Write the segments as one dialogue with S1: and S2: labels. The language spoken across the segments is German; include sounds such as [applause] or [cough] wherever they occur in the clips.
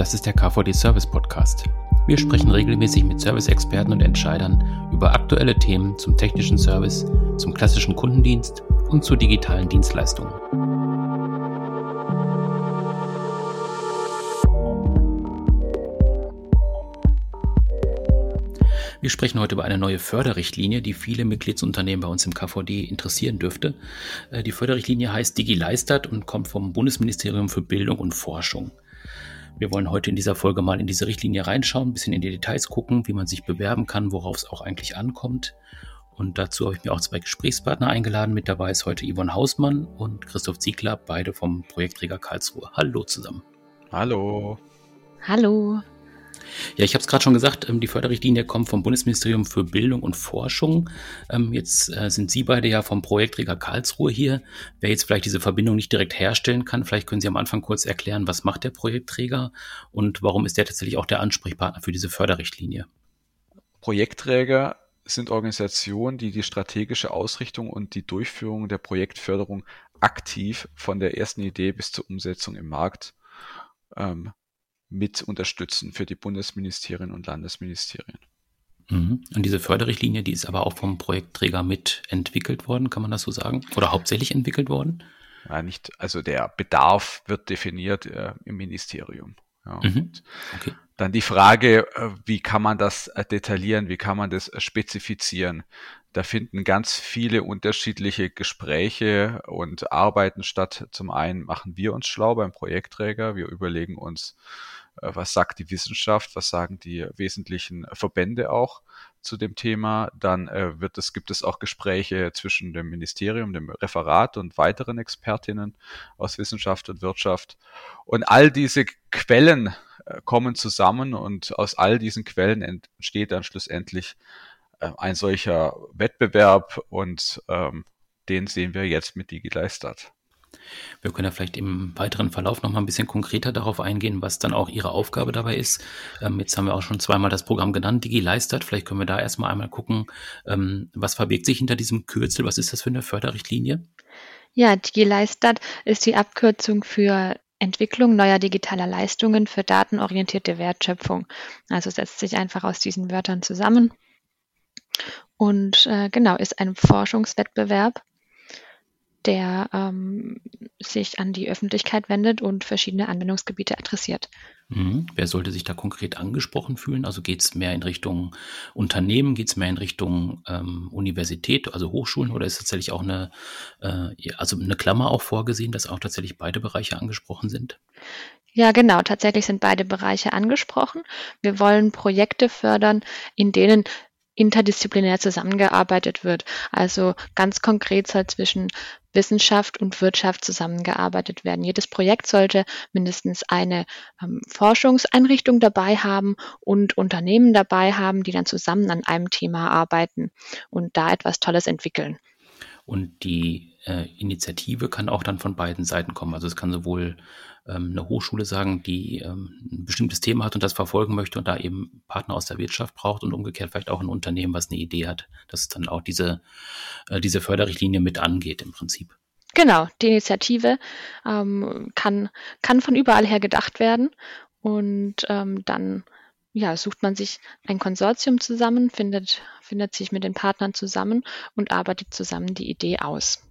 S1: Das ist der KVD Service Podcast. Wir sprechen regelmäßig mit Service-Experten und Entscheidern über aktuelle Themen zum technischen Service, zum klassischen Kundendienst und zu digitalen Dienstleistungen. Wir sprechen heute über eine neue Förderrichtlinie, die viele Mitgliedsunternehmen bei uns im KVD interessieren dürfte. Äh, die Förderrichtlinie heißt DigiLeistert und kommt vom Bundesministerium für Bildung und Forschung. Wir wollen heute in dieser Folge mal in diese Richtlinie reinschauen, ein bisschen in die Details gucken, wie man sich bewerben kann, worauf es auch eigentlich ankommt. Und dazu habe ich mir auch zwei Gesprächspartner eingeladen. Mit dabei ist heute Yvonne Hausmann und Christoph Ziegler, beide vom Projektträger Karlsruhe. Hallo zusammen.
S2: Hallo.
S3: Hallo.
S1: Ja, ich habe es gerade schon gesagt, ähm, die Förderrichtlinie kommt vom Bundesministerium für Bildung und Forschung. Ähm, jetzt äh, sind Sie beide ja vom Projektträger Karlsruhe hier. Wer jetzt vielleicht diese Verbindung nicht direkt herstellen kann, vielleicht können Sie am Anfang kurz erklären, was macht der Projektträger und warum ist der tatsächlich auch der Ansprechpartner für diese Förderrichtlinie?
S2: Projektträger sind Organisationen, die die strategische Ausrichtung und die Durchführung der Projektförderung aktiv von der ersten Idee bis zur Umsetzung im Markt ähm, mit unterstützen für die Bundesministerien und Landesministerien.
S1: Mhm. Und diese Förderrichtlinie, die ist aber auch vom Projektträger mit entwickelt worden, kann man das so sagen? Oder hauptsächlich entwickelt worden?
S2: Ja, nicht, also der Bedarf wird definiert äh, im Ministerium. Ja, mhm. okay. Dann die Frage, äh, wie kann man das äh, detaillieren, wie kann man das äh, spezifizieren? Da finden ganz viele unterschiedliche Gespräche und Arbeiten statt. Zum einen machen wir uns schlau beim Projektträger. Wir überlegen uns, was sagt die Wissenschaft, was sagen die wesentlichen Verbände auch zu dem Thema. Dann äh, wird es, gibt es auch Gespräche zwischen dem Ministerium, dem Referat und weiteren Expertinnen aus Wissenschaft und Wirtschaft. Und all diese Quellen äh, kommen zusammen und aus all diesen Quellen entsteht dann schlussendlich äh, ein solcher Wettbewerb und ähm, den sehen wir jetzt mit DigiLeistat.
S1: Wir können ja vielleicht im weiteren Verlauf noch mal ein bisschen konkreter darauf eingehen, was dann auch Ihre Aufgabe dabei ist. Ähm, jetzt haben wir auch schon zweimal das Programm genannt, DigiLeistert. Vielleicht können wir da erstmal einmal gucken, ähm, was verbirgt sich hinter diesem Kürzel? Was ist das für eine Förderrichtlinie?
S3: Ja, DigiLeistert ist die Abkürzung für Entwicklung neuer digitaler Leistungen für datenorientierte Wertschöpfung. Also setzt sich einfach aus diesen Wörtern zusammen und äh, genau ist ein Forschungswettbewerb der ähm, sich an die Öffentlichkeit wendet und verschiedene Anwendungsgebiete adressiert.
S1: Mhm. Wer sollte sich da konkret angesprochen fühlen? Also geht es mehr in Richtung Unternehmen, geht es mehr in Richtung ähm, Universität, also Hochschulen, oder ist tatsächlich auch eine, äh, also eine Klammer auch vorgesehen, dass auch tatsächlich beide Bereiche angesprochen sind?
S3: Ja, genau. Tatsächlich sind beide Bereiche angesprochen. Wir wollen Projekte fördern, in denen interdisziplinär zusammengearbeitet wird. Also ganz konkret soll zwischen Wissenschaft und Wirtschaft zusammengearbeitet werden. Jedes Projekt sollte mindestens eine ähm, Forschungseinrichtung dabei haben und Unternehmen dabei haben, die dann zusammen an einem Thema arbeiten und da etwas Tolles entwickeln.
S1: Und die äh, Initiative kann auch dann von beiden Seiten kommen. Also es kann sowohl ähm, eine Hochschule sagen, die ähm, ein bestimmtes Thema hat und das verfolgen möchte und da eben Partner aus der Wirtschaft braucht und umgekehrt vielleicht auch ein Unternehmen, was eine Idee hat, dass dann auch diese, äh, diese Förderrichtlinie mit angeht im Prinzip.
S3: Genau, die Initiative ähm, kann, kann von überall her gedacht werden und ähm, dann ja, sucht man sich ein Konsortium zusammen, findet, findet sich mit den Partnern zusammen und arbeitet zusammen die Idee aus.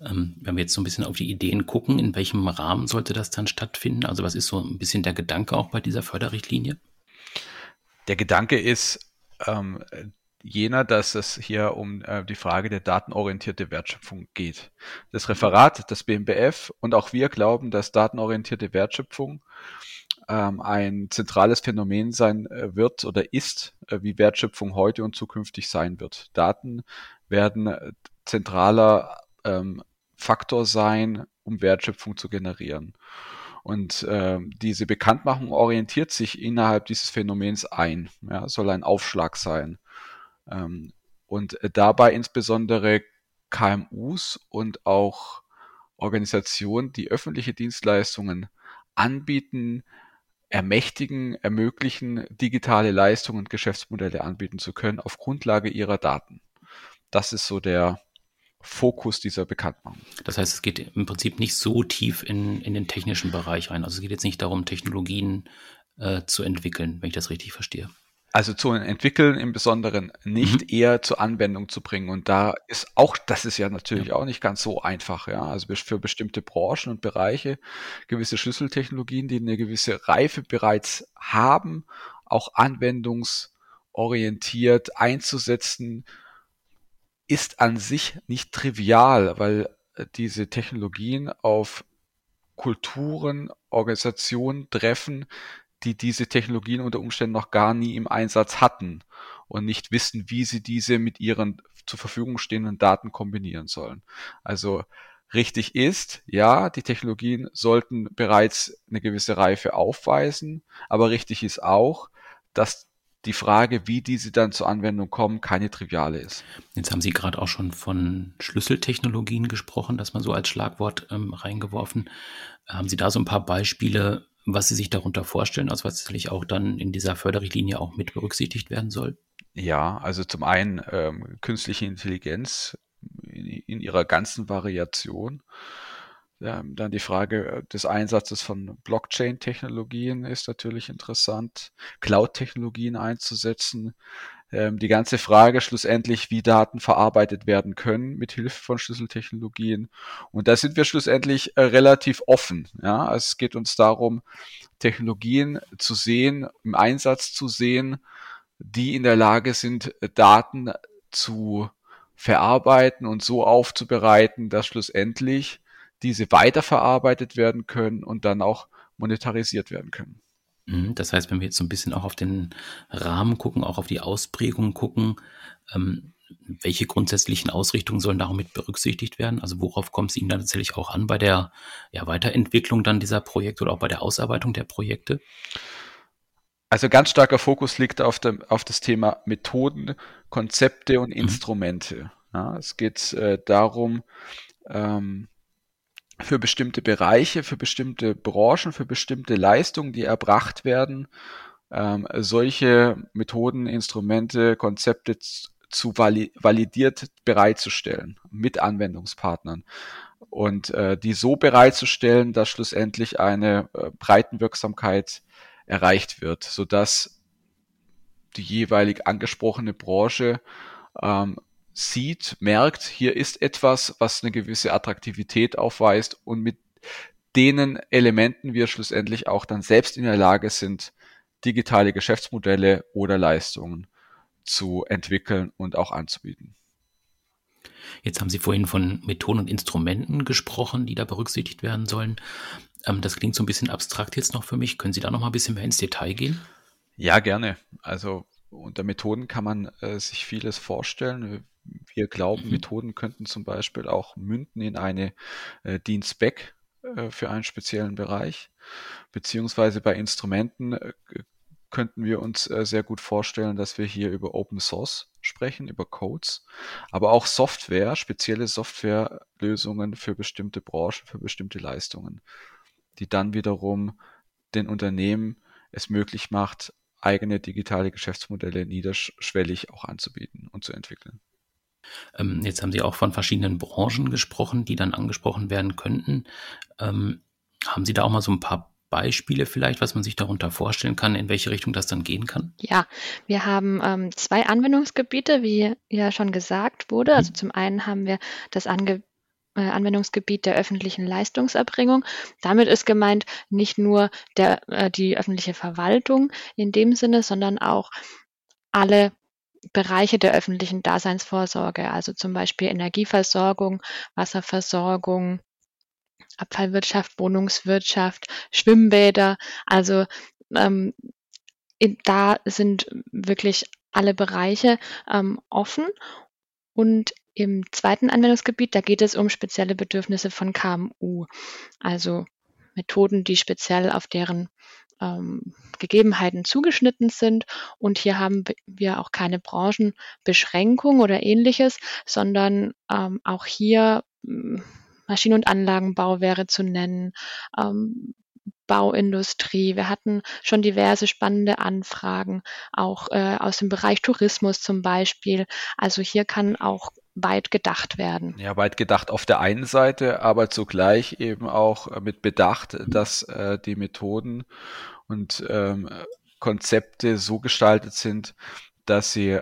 S1: Ähm, wenn wir jetzt so ein bisschen auf die Ideen gucken, in welchem Rahmen sollte das dann stattfinden? Also was ist so ein bisschen der Gedanke auch bei dieser Förderrichtlinie?
S2: Der Gedanke ist ähm, jener, dass es hier um äh, die Frage der datenorientierte Wertschöpfung geht. Das Referat, das BMBF und auch wir glauben, dass datenorientierte Wertschöpfung ähm, ein zentrales Phänomen sein äh, wird oder ist, äh, wie Wertschöpfung heute und zukünftig sein wird. Daten werden äh, zentraler ähm, Faktor sein, um Wertschöpfung zu generieren. Und äh, diese Bekanntmachung orientiert sich innerhalb dieses Phänomens ein, ja, soll ein Aufschlag sein. Ähm, und äh, dabei insbesondere KMUs und auch Organisationen, die öffentliche Dienstleistungen anbieten, ermächtigen, ermöglichen, digitale Leistungen und Geschäftsmodelle anbieten zu können auf Grundlage ihrer Daten. Das ist so der, Fokus dieser Bekanntmachung.
S1: Das heißt, es geht im Prinzip nicht so tief in, in den technischen Bereich rein. Also es geht jetzt nicht darum, Technologien äh, zu entwickeln, wenn ich das richtig verstehe.
S2: Also zu entwickeln im Besonderen nicht, mhm. eher zur Anwendung zu bringen. Und da ist auch, das ist ja natürlich ja. auch nicht ganz so einfach, ja. Also für bestimmte Branchen und Bereiche gewisse Schlüsseltechnologien, die eine gewisse Reife bereits haben, auch anwendungsorientiert einzusetzen, ist an sich nicht trivial, weil äh, diese Technologien auf Kulturen, Organisationen treffen, die diese Technologien unter Umständen noch gar nie im Einsatz hatten und nicht wissen, wie sie diese mit ihren zur Verfügung stehenden Daten kombinieren sollen. Also richtig ist, ja, die Technologien sollten bereits eine gewisse Reife aufweisen, aber richtig ist auch, dass die Frage, wie diese dann zur Anwendung kommen, keine triviale ist.
S1: Jetzt haben Sie gerade auch schon von Schlüsseltechnologien gesprochen, das mal so als Schlagwort ähm, reingeworfen. Haben Sie da so ein paar Beispiele, was Sie sich darunter vorstellen, also was sicherlich auch dann in dieser Förderrichtlinie auch mit berücksichtigt werden soll?
S2: Ja, also zum einen ähm, künstliche Intelligenz in, in ihrer ganzen Variation. Ähm, dann die Frage äh, des Einsatzes von Blockchain-Technologien ist natürlich interessant, Cloud-Technologien einzusetzen. Ähm, die ganze Frage schlussendlich, wie Daten verarbeitet werden können mit Hilfe von Schlüsseltechnologien. Und da sind wir schlussendlich äh, relativ offen. Ja, es geht uns darum, Technologien zu sehen, im Einsatz zu sehen, die in der Lage sind, Daten zu verarbeiten und so aufzubereiten, dass schlussendlich diese weiterverarbeitet werden können und dann auch monetarisiert werden können.
S1: Mhm, das heißt, wenn wir jetzt so ein bisschen auch auf den Rahmen gucken, auch auf die Ausprägung gucken, ähm, welche grundsätzlichen Ausrichtungen sollen damit berücksichtigt werden? Also worauf kommt es Ihnen dann tatsächlich auch an bei der ja, Weiterentwicklung dann dieser Projekte oder auch bei der Ausarbeitung der Projekte?
S2: Also ganz starker Fokus liegt auf, dem, auf das Thema Methoden, Konzepte und mhm. Instrumente. Ja, es geht äh, darum, ähm, für bestimmte Bereiche, für bestimmte Branchen, für bestimmte Leistungen, die erbracht werden, ähm, solche Methoden, Instrumente, Konzepte zu validiert bereitzustellen mit Anwendungspartnern. Und äh, die so bereitzustellen, dass schlussendlich eine äh, Breitenwirksamkeit erreicht wird, so dass die jeweilig angesprochene Branche ähm, sieht, merkt, hier ist etwas, was eine gewisse Attraktivität aufweist und mit denen Elementen wir schlussendlich auch dann selbst in der Lage sind, digitale Geschäftsmodelle oder Leistungen zu entwickeln und auch anzubieten.
S1: Jetzt haben Sie vorhin von Methoden und Instrumenten gesprochen, die da berücksichtigt werden sollen. Ähm, das klingt so ein bisschen abstrakt jetzt noch für mich. Können Sie da noch mal ein bisschen mehr ins Detail gehen?
S2: Ja, gerne. Also unter Methoden kann man äh, sich vieles vorstellen. Wir glauben, mhm. Methoden könnten zum Beispiel auch münden in eine äh, Dienstback äh, für einen speziellen Bereich. Beziehungsweise bei Instrumenten äh, könnten wir uns äh, sehr gut vorstellen, dass wir hier über Open Source sprechen, über Codes, aber auch Software, spezielle Softwarelösungen für bestimmte Branchen, für bestimmte Leistungen, die dann wiederum den Unternehmen es möglich macht, eigene digitale Geschäftsmodelle niederschwellig auch anzubieten und zu entwickeln.
S1: Ähm, jetzt haben Sie auch von verschiedenen Branchen gesprochen, die dann angesprochen werden könnten. Ähm, haben Sie da auch mal so ein paar Beispiele vielleicht, was man sich darunter vorstellen kann, in welche Richtung das dann gehen kann?
S3: Ja, wir haben ähm, zwei Anwendungsgebiete, wie ja schon gesagt wurde. Also zum einen haben wir das Ange äh, Anwendungsgebiet der öffentlichen Leistungserbringung. Damit ist gemeint nicht nur der, äh, die öffentliche Verwaltung in dem Sinne, sondern auch alle Bereiche der öffentlichen Daseinsvorsorge, also zum Beispiel Energieversorgung, Wasserversorgung, Abfallwirtschaft, Wohnungswirtschaft, Schwimmbäder. Also ähm, da sind wirklich alle Bereiche ähm, offen. Und im zweiten Anwendungsgebiet, da geht es um spezielle Bedürfnisse von KMU, also Methoden, die speziell auf deren ähm, Gegebenheiten zugeschnitten sind. Und hier haben wir auch keine Branchenbeschränkung oder ähnliches, sondern ähm, auch hier hm, Maschinen- und Anlagenbau wäre zu nennen, ähm, Bauindustrie. Wir hatten schon diverse spannende Anfragen, auch äh, aus dem Bereich Tourismus zum Beispiel. Also hier kann auch weit gedacht werden.
S2: Ja, weit gedacht auf der einen Seite, aber zugleich eben auch mit Bedacht, dass äh, die Methoden und ähm, Konzepte so gestaltet sind, dass sie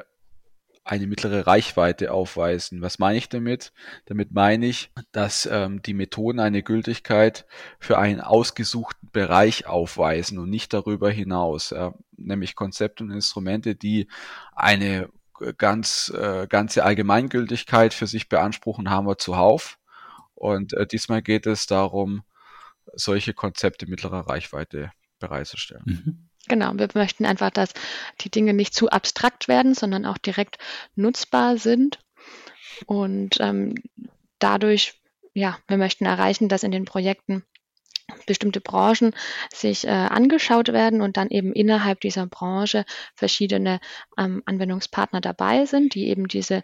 S2: eine mittlere Reichweite aufweisen. Was meine ich damit? Damit meine ich, dass ähm, die Methoden eine Gültigkeit für einen ausgesuchten Bereich aufweisen und nicht darüber hinaus. Ja, nämlich Konzepte und Instrumente, die eine ganz äh, ganze Allgemeingültigkeit für sich beanspruchen, haben wir zuhauf. Und äh, diesmal geht es darum, solche Konzepte mittlerer Reichweite bereitzustellen. Mhm.
S3: Genau, wir möchten einfach, dass die Dinge nicht zu abstrakt werden, sondern auch direkt nutzbar sind. Und ähm, dadurch, ja, wir möchten erreichen, dass in den Projekten bestimmte Branchen sich äh, angeschaut werden und dann eben innerhalb dieser Branche verschiedene ähm, Anwendungspartner dabei sind, die eben diese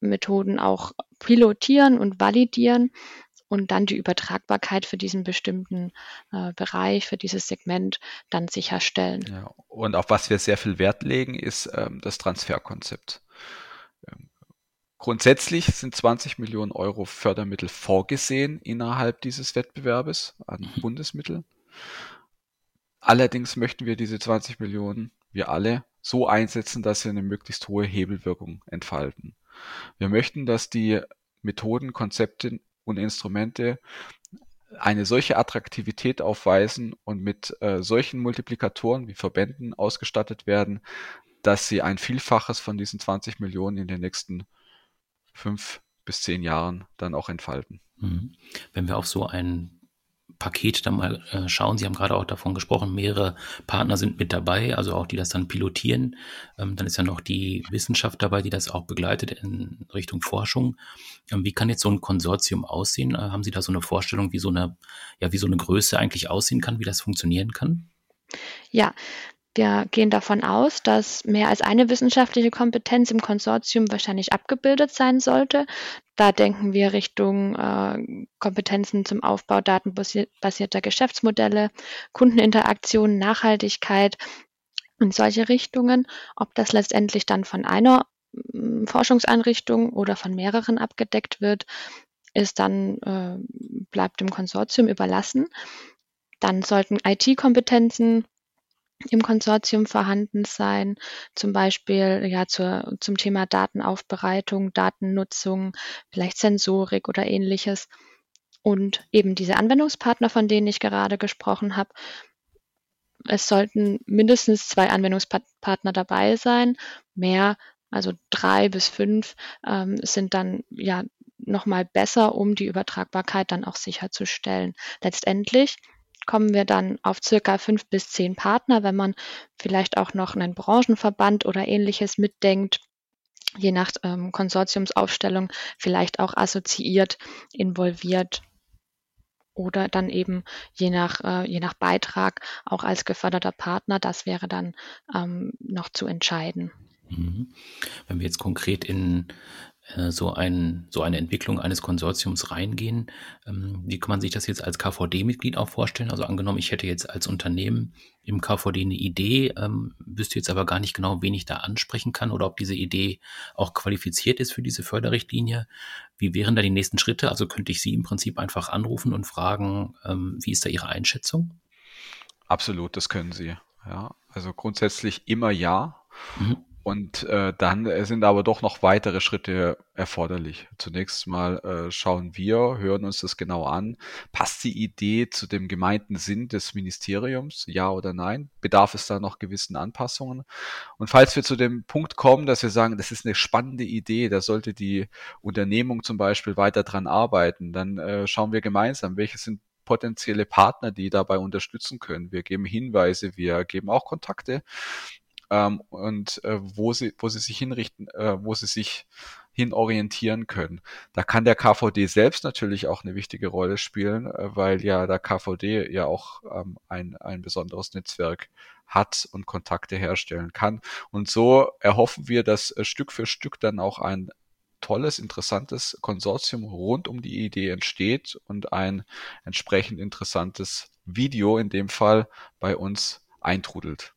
S3: Methoden auch pilotieren und validieren und dann die Übertragbarkeit für diesen bestimmten äh, Bereich, für dieses Segment dann sicherstellen.
S2: Ja, und auf was wir sehr viel Wert legen, ist ähm, das Transferkonzept. Grundsätzlich sind 20 Millionen Euro Fördermittel vorgesehen innerhalb dieses Wettbewerbes an mhm. Bundesmittel. Allerdings möchten wir diese 20 Millionen, wir alle, so einsetzen, dass sie eine möglichst hohe Hebelwirkung entfalten. Wir möchten, dass die Methoden, Konzepte und Instrumente eine solche Attraktivität aufweisen und mit äh, solchen Multiplikatoren wie Verbänden ausgestattet werden, dass sie ein Vielfaches von diesen 20 Millionen in den nächsten fünf bis zehn Jahren dann auch entfalten.
S1: Mhm. Wenn wir auf so ein Paket dann mal äh, schauen. Sie haben gerade auch davon gesprochen, mehrere Partner sind mit dabei, also auch die das dann pilotieren. Ähm, dann ist ja noch die Wissenschaft dabei, die das auch begleitet in Richtung Forschung. Ähm, wie kann jetzt so ein Konsortium aussehen? Äh, haben Sie da so eine Vorstellung, wie so eine, ja, wie so eine Größe eigentlich aussehen kann, wie das funktionieren kann?
S3: Ja, wir gehen davon aus, dass mehr als eine wissenschaftliche Kompetenz im Konsortium wahrscheinlich abgebildet sein sollte. Da denken wir Richtung äh, Kompetenzen zum Aufbau datenbasierter Geschäftsmodelle, Kundeninteraktion, Nachhaltigkeit und solche Richtungen. Ob das letztendlich dann von einer äh, Forschungseinrichtung oder von mehreren abgedeckt wird, ist dann äh, bleibt dem Konsortium überlassen. Dann sollten IT-Kompetenzen im Konsortium vorhanden sein, zum Beispiel ja zur, zum Thema Datenaufbereitung, Datennutzung, vielleicht Sensorik oder ähnliches. Und eben diese Anwendungspartner, von denen ich gerade gesprochen habe, es sollten mindestens zwei Anwendungspartner dabei sein. Mehr, also drei bis fünf, ähm, sind dann ja nochmal besser, um die Übertragbarkeit dann auch sicherzustellen. Letztendlich kommen wir dann auf circa fünf bis zehn Partner, wenn man vielleicht auch noch einen Branchenverband oder ähnliches mitdenkt je nach ähm, Konsortiumsaufstellung vielleicht auch assoziiert, involviert oder dann eben je nach, äh, je nach Beitrag auch als geförderter Partner. Das wäre dann ähm, noch zu entscheiden.
S1: Mhm. Wenn wir jetzt konkret in so, ein, so eine Entwicklung eines Konsortiums reingehen. Ähm, wie kann man sich das jetzt als KVD-Mitglied auch vorstellen? Also angenommen, ich hätte jetzt als Unternehmen im KVD eine Idee, ähm, wüsste jetzt aber gar nicht genau, wen ich da ansprechen kann oder ob diese Idee auch qualifiziert ist für diese Förderrichtlinie. Wie wären da die nächsten Schritte? Also könnte ich Sie im Prinzip einfach anrufen und fragen, ähm, wie ist da Ihre Einschätzung?
S2: Absolut, das können Sie. Ja, also grundsätzlich immer ja. Mhm. Und äh, dann äh, sind aber doch noch weitere Schritte erforderlich. Zunächst mal äh, schauen wir, hören uns das genau an. Passt die Idee zu dem gemeinten Sinn des Ministeriums? Ja oder nein? Bedarf es da noch gewissen Anpassungen? Und falls wir zu dem Punkt kommen, dass wir sagen, das ist eine spannende Idee, da sollte die Unternehmung zum Beispiel weiter dran arbeiten, dann äh, schauen wir gemeinsam, welche sind potenzielle Partner, die dabei unterstützen können. Wir geben Hinweise, wir geben auch Kontakte ähm, und äh, wo sie, wo sie sich hinrichten, äh, wo sie sich hin orientieren können. Da kann der KVD selbst natürlich auch eine wichtige Rolle spielen, äh, weil ja der KVD ja auch ähm, ein, ein besonderes Netzwerk hat und Kontakte herstellen kann. Und so erhoffen wir, dass äh, Stück für Stück dann auch ein tolles, interessantes Konsortium rund um die Idee entsteht und ein entsprechend interessantes Video in dem Fall bei uns eintrudelt.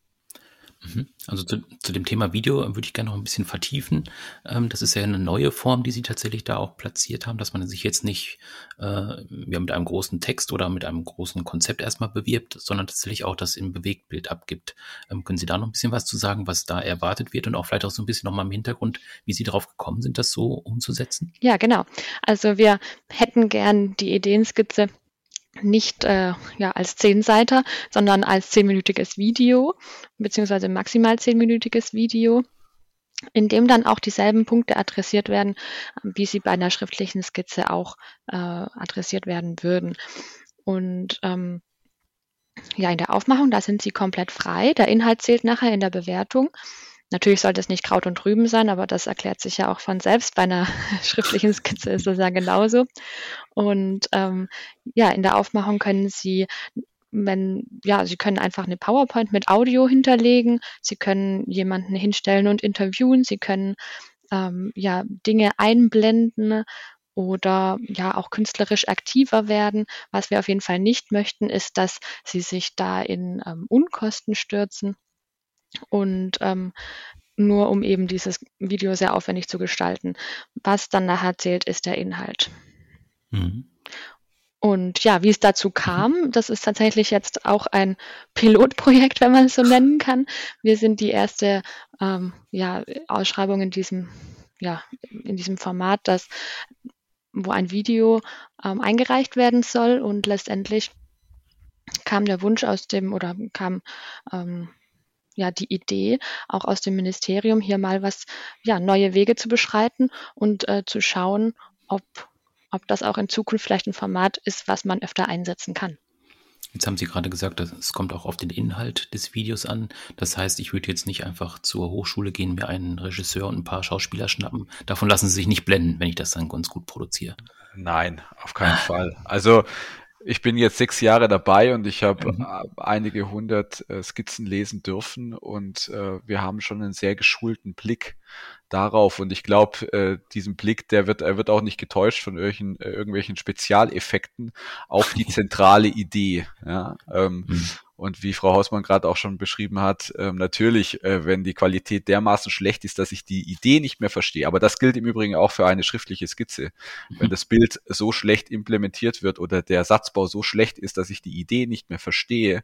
S1: Mhm. Also zu, zu, dem Thema Video würde ich gerne noch ein bisschen vertiefen. Ähm, das ist ja eine neue Form, die Sie tatsächlich da auch platziert haben, dass man sich jetzt nicht äh, ja, mit einem großen Text oder mit einem großen Konzept erstmal bewirbt, sondern tatsächlich auch das im Bewegtbild abgibt. Ähm, können Sie da noch ein bisschen was zu sagen, was da erwartet wird und auch vielleicht auch so ein bisschen nochmal im Hintergrund, wie Sie darauf gekommen sind, das so umzusetzen?
S3: Ja, genau. Also wir hätten gern die Ideenskizze nicht äh, ja, als Zehnseiter, sondern als zehnminütiges Video, beziehungsweise maximal zehnminütiges Video, in dem dann auch dieselben Punkte adressiert werden, wie sie bei einer schriftlichen Skizze auch äh, adressiert werden würden. Und ähm, ja, in der Aufmachung, da sind sie komplett frei. Der Inhalt zählt nachher in der Bewertung. Natürlich sollte es nicht Kraut und Rüben sein, aber das erklärt sich ja auch von selbst. Bei einer [laughs] schriftlichen Skizze ist das ja genauso. Und ähm, ja, in der Aufmachung können Sie wenn, ja, Sie können einfach eine PowerPoint mit Audio hinterlegen. Sie können jemanden hinstellen und interviewen. Sie können ähm, ja Dinge einblenden oder ja auch künstlerisch aktiver werden. Was wir auf jeden Fall nicht möchten, ist, dass Sie sich da in ähm, Unkosten stürzen. Und ähm, nur um eben dieses Video sehr aufwendig zu gestalten. Was dann nachher zählt, ist der Inhalt. Mhm. Und ja, wie es dazu kam, das ist tatsächlich jetzt auch ein Pilotprojekt, wenn man es so [laughs] nennen kann. Wir sind die erste ähm, ja, Ausschreibung in diesem, ja, in diesem Format, das, wo ein Video ähm, eingereicht werden soll und letztendlich kam der Wunsch aus dem oder kam ähm, ja die Idee, auch aus dem Ministerium hier mal was, ja, neue Wege zu beschreiten und äh, zu schauen, ob, ob das auch in Zukunft vielleicht ein Format ist, was man öfter einsetzen kann.
S1: Jetzt haben Sie gerade gesagt, es kommt auch auf den Inhalt des Videos an. Das heißt, ich würde jetzt nicht einfach zur Hochschule gehen, mir einen Regisseur und ein paar Schauspieler schnappen. Davon lassen Sie sich nicht blenden, wenn ich das dann ganz gut produziere.
S2: Nein, auf keinen Fall. Also ich bin jetzt sechs Jahre dabei und ich habe mhm. einige hundert äh, Skizzen lesen dürfen und äh, wir haben schon einen sehr geschulten Blick darauf und ich glaube, äh, diesen Blick, der wird, er wird auch nicht getäuscht von irgendwelchen, äh, irgendwelchen Spezialeffekten auf die [laughs] zentrale Idee. Ja? Ähm, mhm. Und wie Frau Hausmann gerade auch schon beschrieben hat, ähm, natürlich, äh, wenn die Qualität dermaßen schlecht ist, dass ich die Idee nicht mehr verstehe, aber das gilt im Übrigen auch für eine schriftliche Skizze. Mhm. Wenn das Bild so schlecht implementiert wird oder der Satzbau so schlecht ist, dass ich die Idee nicht mehr verstehe,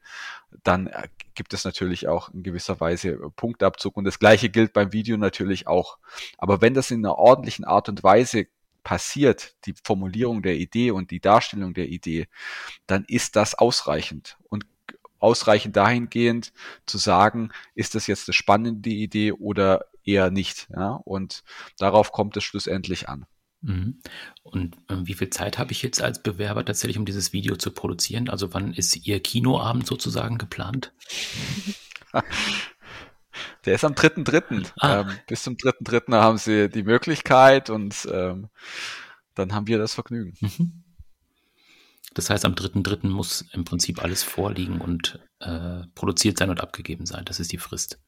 S2: dann äh, gibt es natürlich auch in gewisser Weise Punktabzug. Und das gleiche gilt beim Video natürlich auch. Aber wenn das in einer ordentlichen Art und Weise passiert, die Formulierung der Idee und die Darstellung der Idee, dann ist das ausreichend. Und ausreichend dahingehend zu sagen, ist das jetzt eine spannende Idee oder eher nicht. Ja? Und darauf kommt es schlussendlich an.
S1: Mhm. Und äh, wie viel Zeit habe ich jetzt als Bewerber tatsächlich, um dieses Video zu produzieren? Also wann ist Ihr Kinoabend sozusagen geplant? [laughs]
S2: Der ist am 3.3. Ah. Ähm, bis zum 3.3. haben Sie die Möglichkeit und ähm, dann haben wir das Vergnügen. Mhm.
S1: Das heißt, am 3.3. muss im Prinzip alles vorliegen und äh, produziert sein und abgegeben sein. Das ist die Frist.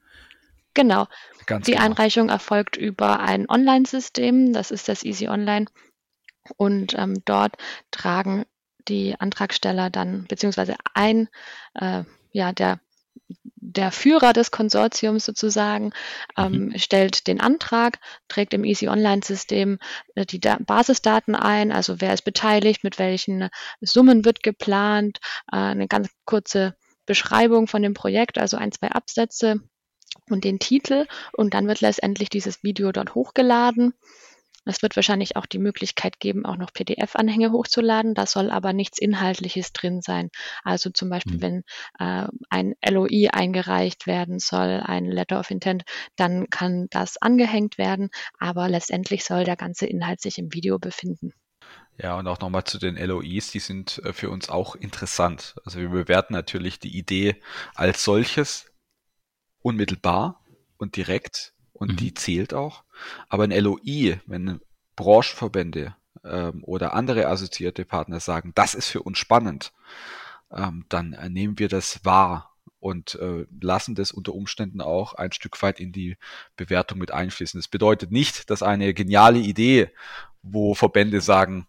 S3: Genau. Ganz die genau. Einreichung erfolgt über ein Online-System, das ist das Easy Online. Und ähm, dort tragen die Antragsteller dann, beziehungsweise ein, äh, ja, der der Führer des Konsortiums sozusagen ähm, mhm. stellt den Antrag, trägt im Easy Online-System äh, die da Basisdaten ein, also wer ist beteiligt, mit welchen Summen wird geplant, äh, eine ganz kurze Beschreibung von dem Projekt, also ein, zwei Absätze und den Titel und dann wird letztendlich dieses Video dort hochgeladen. Es wird wahrscheinlich auch die Möglichkeit geben, auch noch PDF-Anhänge hochzuladen. Da soll aber nichts Inhaltliches drin sein. Also zum Beispiel, mhm. wenn äh, ein LOI eingereicht werden soll, ein Letter of Intent, dann kann das angehängt werden. Aber letztendlich soll der ganze Inhalt sich im Video befinden.
S2: Ja, und auch nochmal zu den LOIs, die sind äh, für uns auch interessant. Also wir bewerten natürlich die Idee als solches unmittelbar und direkt und mhm. die zählt auch. Aber ein LOI, wenn Branchenverbände ähm, oder andere assoziierte Partner sagen, das ist für uns spannend, ähm, dann äh, nehmen wir das wahr und äh, lassen das unter Umständen auch ein Stück weit in die Bewertung mit einfließen. Das bedeutet nicht, dass eine geniale Idee, wo Verbände sagen,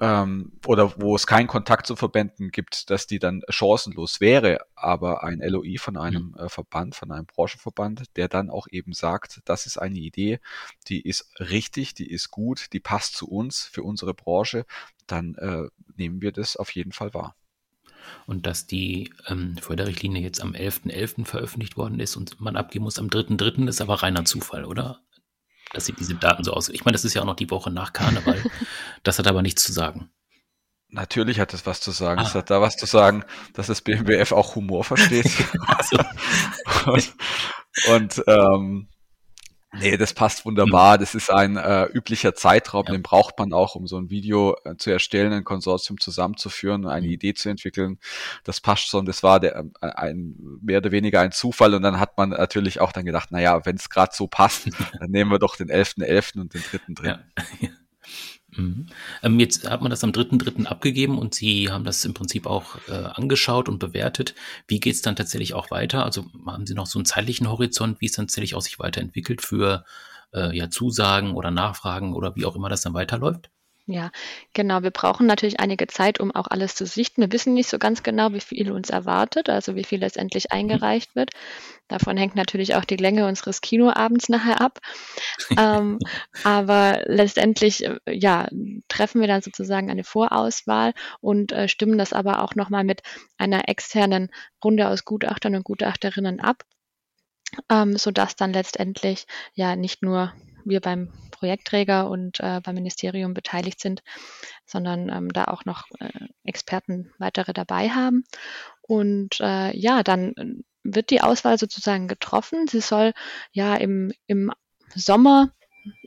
S2: ähm, oder wo es keinen Kontakt zu Verbänden gibt, dass die dann chancenlos wäre, aber ein LOI von einem mhm. äh, Verband, von einem Branchenverband, der dann auch eben sagt, das ist eine Idee, die ist richtig, die ist gut, die passt zu uns, für unsere Branche, dann äh, nehmen wir das auf jeden Fall wahr.
S1: Und dass die ähm, Förderrichtlinie jetzt am 11.11. .11. veröffentlicht worden ist und man abgeben muss am 3.3., ist aber reiner Zufall, oder? Dass sieht diese Daten so aus. Ich meine, das ist ja auch noch die Woche nach Karneval. [laughs] das hat aber nichts zu sagen.
S2: Natürlich hat es was zu sagen. Ah. Es hat da was zu sagen, dass das BMWF auch Humor versteht. [laughs] also. [laughs] und, und ähm, Nee, das passt wunderbar. Das ist ein äh, üblicher Zeitraum, ja. den braucht man auch, um so ein Video äh, zu erstellen, ein Konsortium zusammenzuführen, eine mhm. Idee zu entwickeln. Das passt schon. Das war der, äh, ein mehr oder weniger ein Zufall. Und dann hat man natürlich auch dann gedacht, na ja, wenn es gerade so passt, [laughs] dann nehmen wir doch den 11.11. .11. und den 3.3. Ja. [laughs]
S1: Mhm. Ähm, jetzt hat man das am 3.3. abgegeben und Sie haben das im Prinzip auch äh, angeschaut und bewertet. Wie geht es dann tatsächlich auch weiter? Also haben Sie noch so einen zeitlichen Horizont, wie es dann tatsächlich auch sich weiterentwickelt für äh, ja, Zusagen oder Nachfragen oder wie auch immer das dann weiterläuft?
S3: Ja, genau. Wir brauchen natürlich einige Zeit, um auch alles zu sichten. Wir wissen nicht so ganz genau, wie viel uns erwartet, also wie viel letztendlich mhm. eingereicht wird. Davon hängt natürlich auch die Länge unseres Kinoabends nachher ab. [laughs] ähm, aber letztendlich, äh, ja, treffen wir dann sozusagen eine Vorauswahl und äh, stimmen das aber auch nochmal mit einer externen Runde aus Gutachtern und Gutachterinnen ab, ähm, sodass dann letztendlich ja nicht nur wir beim Projektträger und äh, beim Ministerium beteiligt sind, sondern ähm, da auch noch äh, Experten weitere dabei haben. Und äh, ja, dann äh, wird die Auswahl sozusagen getroffen. Sie soll ja im, im Sommer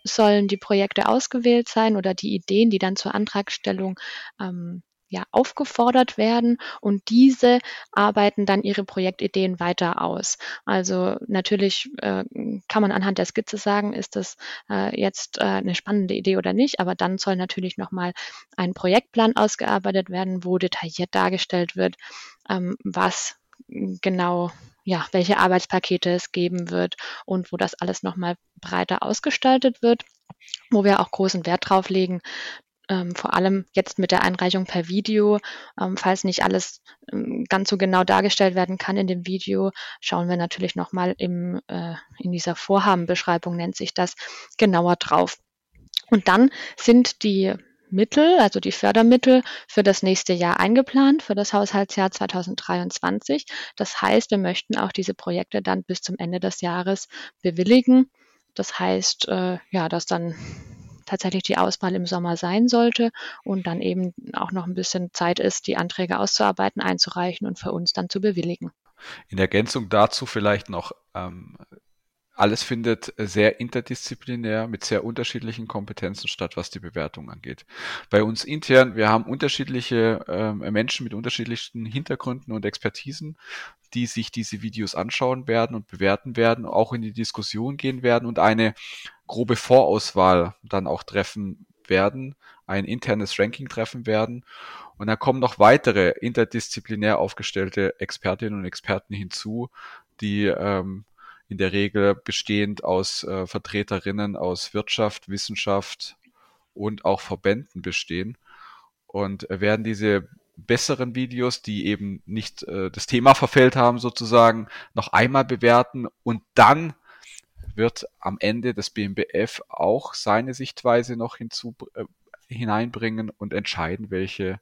S3: sollen die Projekte ausgewählt sein oder die Ideen, die dann zur Antragstellung ähm, ja, aufgefordert werden und diese arbeiten dann ihre Projektideen weiter aus. Also natürlich äh, kann man anhand der Skizze sagen, ist das äh, jetzt äh, eine spannende Idee oder nicht, aber dann soll natürlich nochmal ein Projektplan ausgearbeitet werden, wo detailliert dargestellt wird, ähm, was genau ja, welche Arbeitspakete es geben wird und wo das alles nochmal breiter ausgestaltet wird, wo wir auch großen Wert drauf legen, ähm, vor allem jetzt mit der Einreichung per Video, ähm, falls nicht alles ähm, ganz so genau dargestellt werden kann in dem Video, schauen wir natürlich nochmal im, äh, in dieser Vorhabenbeschreibung, nennt sich das, genauer drauf. Und dann sind die Mittel, also die Fördermittel für das nächste Jahr eingeplant, für das Haushaltsjahr 2023. Das heißt, wir möchten auch diese Projekte dann bis zum Ende des Jahres bewilligen. Das heißt, äh, ja, dass dann tatsächlich die Auswahl im Sommer sein sollte und dann eben auch noch ein bisschen Zeit ist, die Anträge auszuarbeiten, einzureichen und für uns dann zu bewilligen.
S2: In Ergänzung dazu vielleicht noch, ähm, alles findet sehr interdisziplinär mit sehr unterschiedlichen Kompetenzen statt, was die Bewertung angeht. Bei uns intern, wir haben unterschiedliche äh, Menschen mit unterschiedlichsten Hintergründen und Expertisen, die sich diese Videos anschauen werden und bewerten werden, auch in die Diskussion gehen werden und eine grobe Vorauswahl dann auch treffen werden, ein internes Ranking treffen werden. Und da kommen noch weitere interdisziplinär aufgestellte Expertinnen und Experten hinzu, die ähm, in der Regel bestehend aus äh, Vertreterinnen aus Wirtschaft, Wissenschaft und auch Verbänden bestehen. Und werden diese besseren Videos, die eben nicht äh, das Thema verfehlt haben, sozusagen, noch einmal bewerten und dann wird am Ende das BMBF auch seine Sichtweise noch hinzu, äh, hineinbringen und entscheiden, welche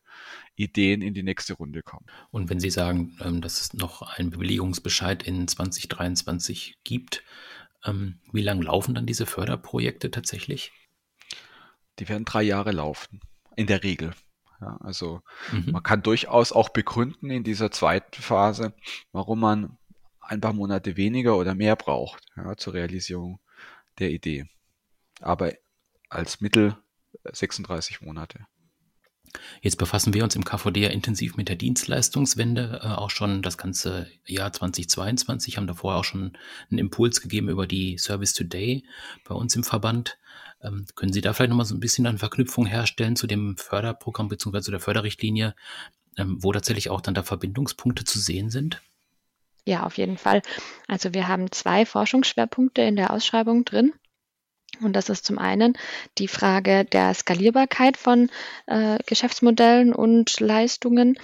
S2: Ideen in die nächste Runde kommen.
S1: Und wenn Sie sagen, ähm, dass es noch einen Bewilligungsbescheid in 2023 gibt, ähm, wie lange laufen dann diese Förderprojekte tatsächlich?
S2: Die werden drei Jahre laufen, in der Regel. Ja, also mhm. man kann durchaus auch begründen in dieser zweiten Phase, warum man ein paar Monate weniger oder mehr braucht ja, zur Realisierung der Idee. Aber als Mittel 36 Monate.
S1: Jetzt befassen wir uns im KVD ja intensiv mit der Dienstleistungswende, äh, auch schon das ganze Jahr 2022, haben davor auch schon einen Impuls gegeben über die Service Today bei uns im Verband. Ähm, können Sie da vielleicht nochmal so ein bisschen eine Verknüpfung herstellen zu dem Förderprogramm bzw. zu der Förderrichtlinie, ähm, wo tatsächlich auch dann da Verbindungspunkte zu sehen sind?
S3: Ja, auf jeden Fall. Also wir haben zwei Forschungsschwerpunkte in der Ausschreibung drin. Und das ist zum einen die Frage der Skalierbarkeit von äh, Geschäftsmodellen und Leistungen.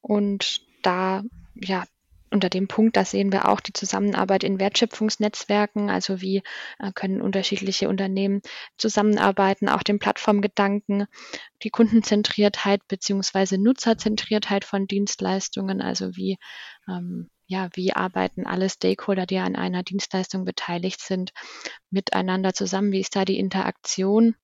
S3: Und da ja, unter dem Punkt, da sehen wir auch die Zusammenarbeit in Wertschöpfungsnetzwerken, also wie äh, können unterschiedliche Unternehmen zusammenarbeiten, auch den Plattformgedanken, die Kundenzentriertheit beziehungsweise Nutzerzentriertheit von Dienstleistungen, also wie ähm, ja, wie arbeiten alle Stakeholder, die an einer Dienstleistung beteiligt sind, miteinander zusammen? Wie ist da die Interaktion?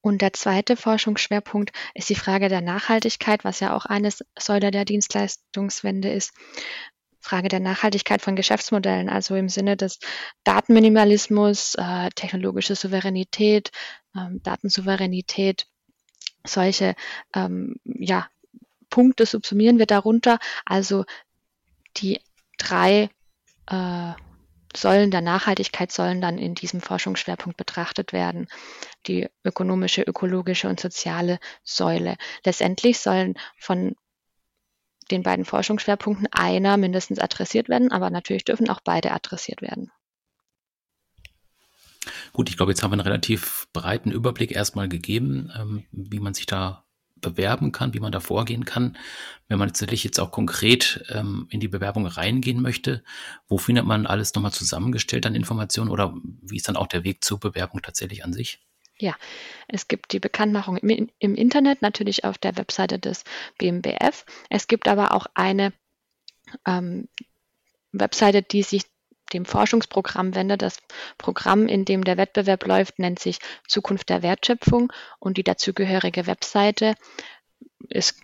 S3: Und der zweite Forschungsschwerpunkt ist die Frage der Nachhaltigkeit, was ja auch eine Säule der Dienstleistungswende ist. Frage der Nachhaltigkeit von Geschäftsmodellen, also im Sinne des Datenminimalismus, äh, technologische Souveränität, ähm, Datensouveränität, solche ähm, ja, Punkte subsumieren wir darunter. Also die drei äh, Säulen der Nachhaltigkeit sollen dann in diesem Forschungsschwerpunkt betrachtet werden. Die ökonomische, ökologische und soziale Säule. Letztendlich sollen von den beiden Forschungsschwerpunkten einer mindestens adressiert werden, aber natürlich dürfen auch beide adressiert werden.
S1: Gut, ich glaube, jetzt haben wir einen relativ breiten Überblick erstmal gegeben, ähm, wie man sich da bewerben kann, wie man da vorgehen kann. Wenn man tatsächlich jetzt auch konkret ähm, in die Bewerbung reingehen möchte, wo findet man alles nochmal zusammengestellt an Informationen oder wie ist dann auch der Weg zur Bewerbung tatsächlich an sich?
S3: Ja, es gibt die Bekanntmachung im, im Internet, natürlich auf der Webseite des BMBF. Es gibt aber auch eine ähm, Webseite, die sich dem Forschungsprogramm wende. Das Programm, in dem der Wettbewerb läuft, nennt sich Zukunft der Wertschöpfung und die dazugehörige Webseite ist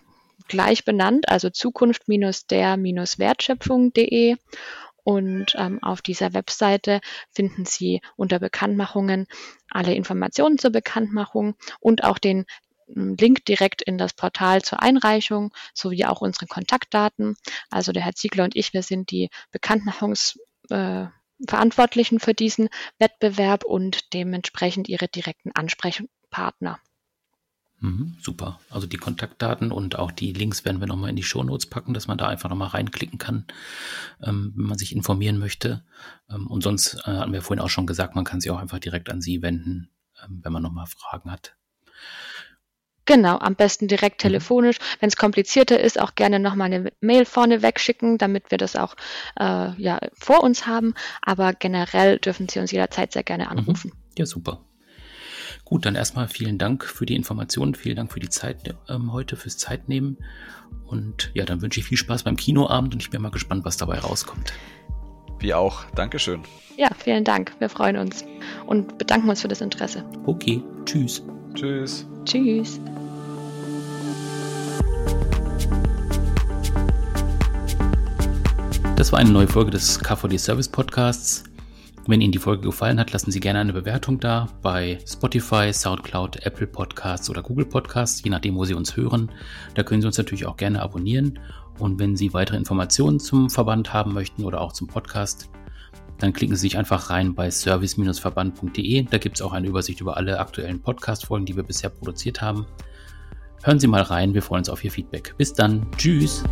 S3: gleich benannt, also Zukunft-der-wertschöpfung.de. Und ähm, auf dieser Webseite finden Sie unter Bekanntmachungen alle Informationen zur Bekanntmachung und auch den hm, Link direkt in das Portal zur Einreichung sowie auch unsere Kontaktdaten. Also der Herr Ziegler und ich, wir sind die Bekanntmachungs äh, Verantwortlichen für diesen Wettbewerb und dementsprechend ihre direkten Ansprechpartner.
S1: Mhm, super. Also die Kontaktdaten und auch die Links werden wir nochmal in die Shownotes packen, dass man da einfach nochmal reinklicken kann, ähm, wenn man sich informieren möchte. Ähm, und sonst äh, hatten wir vorhin auch schon gesagt, man kann sich auch einfach direkt an Sie wenden, ähm, wenn man nochmal Fragen hat.
S3: Genau, am besten direkt mhm. telefonisch. Wenn es komplizierter ist, auch gerne nochmal eine Mail vorne wegschicken, damit wir das auch äh, ja, vor uns haben. Aber generell dürfen Sie uns jederzeit sehr gerne mhm. anrufen.
S1: Ja, super. Gut, dann erstmal vielen Dank für die Informationen, vielen Dank für die Zeit ähm, heute, fürs Zeitnehmen. Und ja, dann wünsche ich viel Spaß beim Kinoabend und ich bin mal gespannt, was dabei rauskommt.
S2: Wir auch. Dankeschön.
S3: Ja, vielen Dank. Wir freuen uns und bedanken uns für das Interesse.
S1: Okay, tschüss.
S2: Tschüss.
S3: Tschüss.
S1: Das war eine neue Folge des KVD Service Podcasts. Wenn Ihnen die Folge gefallen hat, lassen Sie gerne eine Bewertung da bei Spotify, SoundCloud, Apple Podcasts oder Google Podcasts, je nachdem, wo Sie uns hören. Da können Sie uns natürlich auch gerne abonnieren. Und wenn Sie weitere Informationen zum Verband haben möchten oder auch zum Podcast, dann klicken Sie sich einfach rein bei service-verband.de. Da gibt es auch eine Übersicht über alle aktuellen Podcast-Folgen, die wir bisher produziert haben. Hören Sie mal rein, wir freuen uns auf Ihr Feedback. Bis dann, tschüss.